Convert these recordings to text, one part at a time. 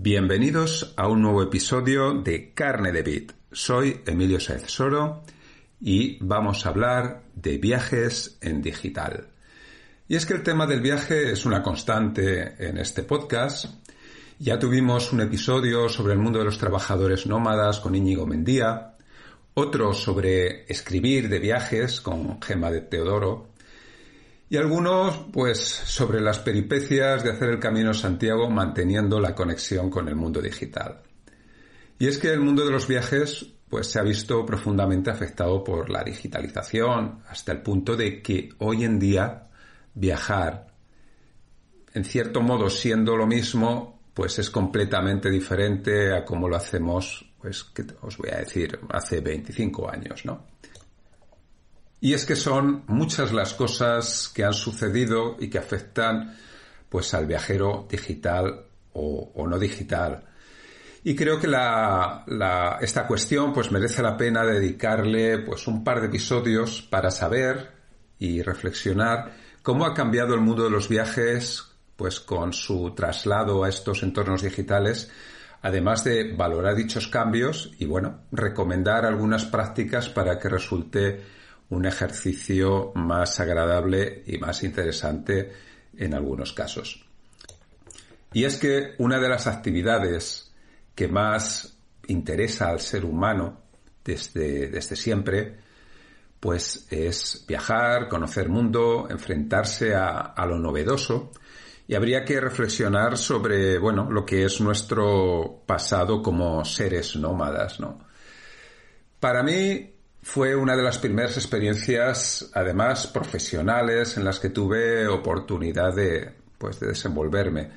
Bienvenidos a un nuevo episodio de Carne de Bit. Soy Emilio Saez Soro y vamos a hablar de viajes en digital. Y es que el tema del viaje es una constante en este podcast. Ya tuvimos un episodio sobre el mundo de los trabajadores nómadas con Íñigo Mendía, otro sobre escribir de viajes con Gema de Teodoro y algunos pues sobre las peripecias de hacer el Camino Santiago manteniendo la conexión con el mundo digital. Y es que el mundo de los viajes pues se ha visto profundamente afectado por la digitalización hasta el punto de que hoy en día viajar en cierto modo siendo lo mismo pues es completamente diferente a como lo hacemos pues que os voy a decir hace 25 años, ¿no? Y es que son muchas las cosas que han sucedido y que afectan pues al viajero digital o, no digital. Y creo que la, la, esta cuestión pues merece la pena dedicarle pues un par de episodios para saber y reflexionar cómo ha cambiado el mundo de los viajes pues con su traslado a estos entornos digitales, además de valorar dichos cambios y bueno, recomendar algunas prácticas para que resulte un ejercicio más agradable y más interesante en algunos casos. Y es que una de las actividades que más interesa al ser humano desde, desde siempre, pues es viajar, conocer mundo, enfrentarse a, a, lo novedoso y habría que reflexionar sobre, bueno, lo que es nuestro pasado como seres nómadas, ¿no? Para mí, fue una de las primeras experiencias, además profesionales, en las que tuve oportunidad de, pues, de desenvolverme.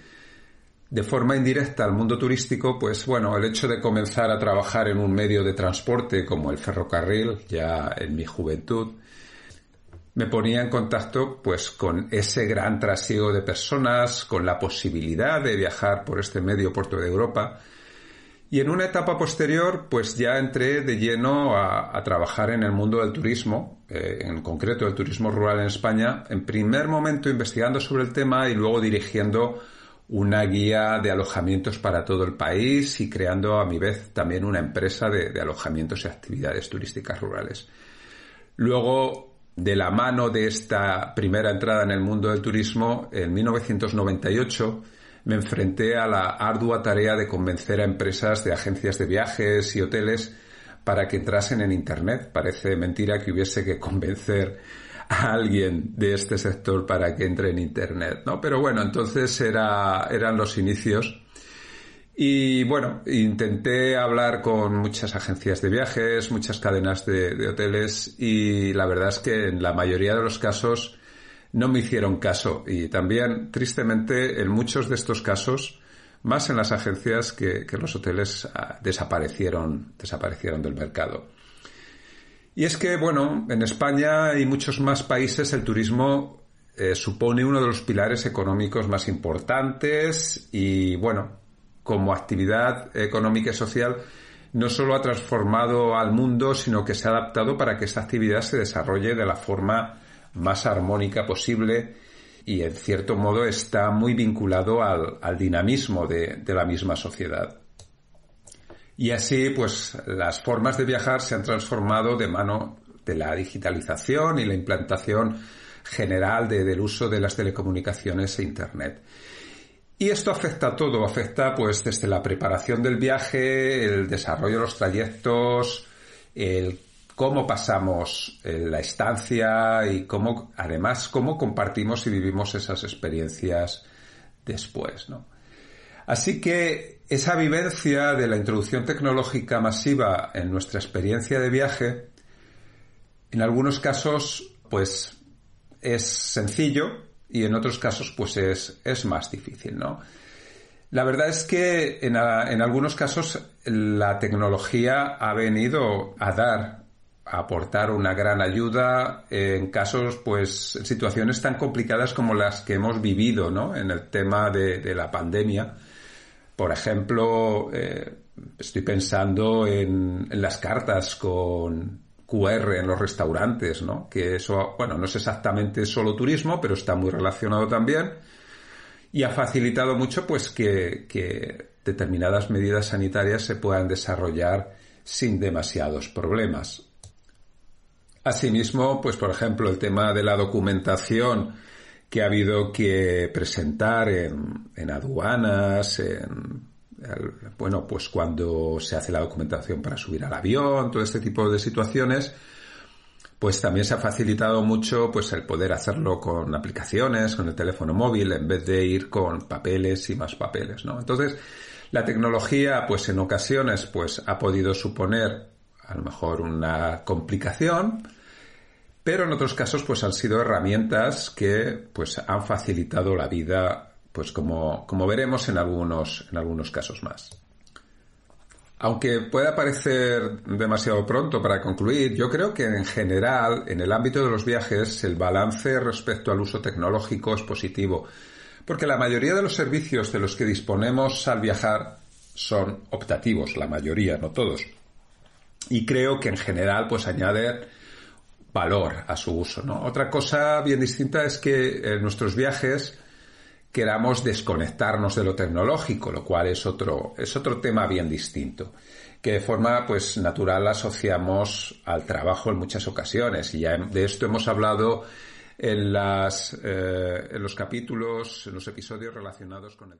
De forma indirecta al mundo turístico, pues bueno, el hecho de comenzar a trabajar en un medio de transporte como el ferrocarril, ya en mi juventud, me ponía en contacto pues con ese gran trasiego de personas, con la posibilidad de viajar por este medio puerto de Europa, y en una etapa posterior, pues ya entré de lleno a, trabajar en el mundo del turismo, eh, en concreto el turismo rural en España, en primer momento investigando sobre el tema y luego dirigiendo una guía de alojamientos para todo el país y creando a mi vez también una empresa de alojamientos y actividades turísticas rurales. Luego, de la mano de esta primera entrada en el mundo del turismo, en 1998, me enfrenté a la ardua tarea de convencer a empresas de agencias de viajes y hoteles para que entrasen en Internet. Parece mentira que hubiese que convencer a alguien de este sector para que entre en Internet, ¿no? Pero bueno, entonces era, eran los inicios. Y bueno, intenté hablar con muchas agencias de viajes, muchas cadenas de, de hoteles y la verdad es que en la mayoría de los casos no me hicieron caso y también, tristemente, en muchos de estos casos, más en las agencias que, los hoteles ah, desaparecieron, desaparecieron del mercado. Y es que, bueno, en España y muchos más países el turismo eh, supone uno de los pilares económicos más importantes y, bueno, como actividad económica y social, no solo ha transformado al mundo, sino que se ha adaptado para que esta actividad se desarrolle de la forma más armónica posible y en cierto modo está muy vinculado al, al dinamismo de, de, la misma sociedad. Y así, pues, las formas de viajar se han transformado de mano de la digitalización y la implantación general de, del uso de las telecomunicaciones e Internet. Y esto afecta a todo, afecta pues desde la preparación del viaje, el desarrollo de los trayectos, el cómo pasamos eh, la estancia y cómo, además, cómo compartimos y vivimos esas experiencias después, ¿no? Así que esa vivencia de la introducción tecnológica masiva en nuestra experiencia de viaje, en algunos casos, pues es sencillo y en otros casos, pues es, es más difícil, ¿no? La verdad es que en, algunos casos la tecnología ha venido a dar, aportar una gran ayuda en casos, pues, situaciones tan complicadas como las que hemos vivido, ¿no? En el tema de, la pandemia. Por ejemplo, eh, estoy pensando en, en las cartas con QR en los restaurantes, ¿no? Que eso, bueno, no es exactamente solo turismo, pero está muy relacionado también y ha facilitado mucho pues que, determinadas medidas sanitarias se puedan desarrollar sin demasiados problemas. Asimismo, pues por ejemplo, el tema de la documentación que ha habido que presentar en, aduanas, en, bueno, pues cuando se hace la documentación para subir al avión, todo este tipo de situaciones, pues también se ha facilitado mucho pues el poder hacerlo con aplicaciones, con el teléfono móvil, en vez de ir con papeles y más papeles, ¿no? Entonces, la tecnología, pues en ocasiones, pues ha podido suponer a lo mejor una complicación, pero en otros casos, pues han sido herramientas que pues han facilitado la vida, pues como, como veremos en algunos, en algunos casos más. Aunque pueda parecer demasiado pronto para concluir, yo creo que en general, en el ámbito de los viajes, el balance respecto al uso tecnológico es positivo, porque la mayoría de los servicios de los que disponemos al viajar son optativos, la mayoría, no todos. Y creo que en general, pues añaden valor a su uso, ¿no? Otra cosa bien distinta es que en nuestros viajes queramos desconectarnos de lo tecnológico, lo cual es otro, es otro tema bien distinto, que de forma pues natural asociamos al trabajo en muchas ocasiones. Y ya de esto hemos hablado en, las, eh, en los capítulos, en los episodios relacionados con el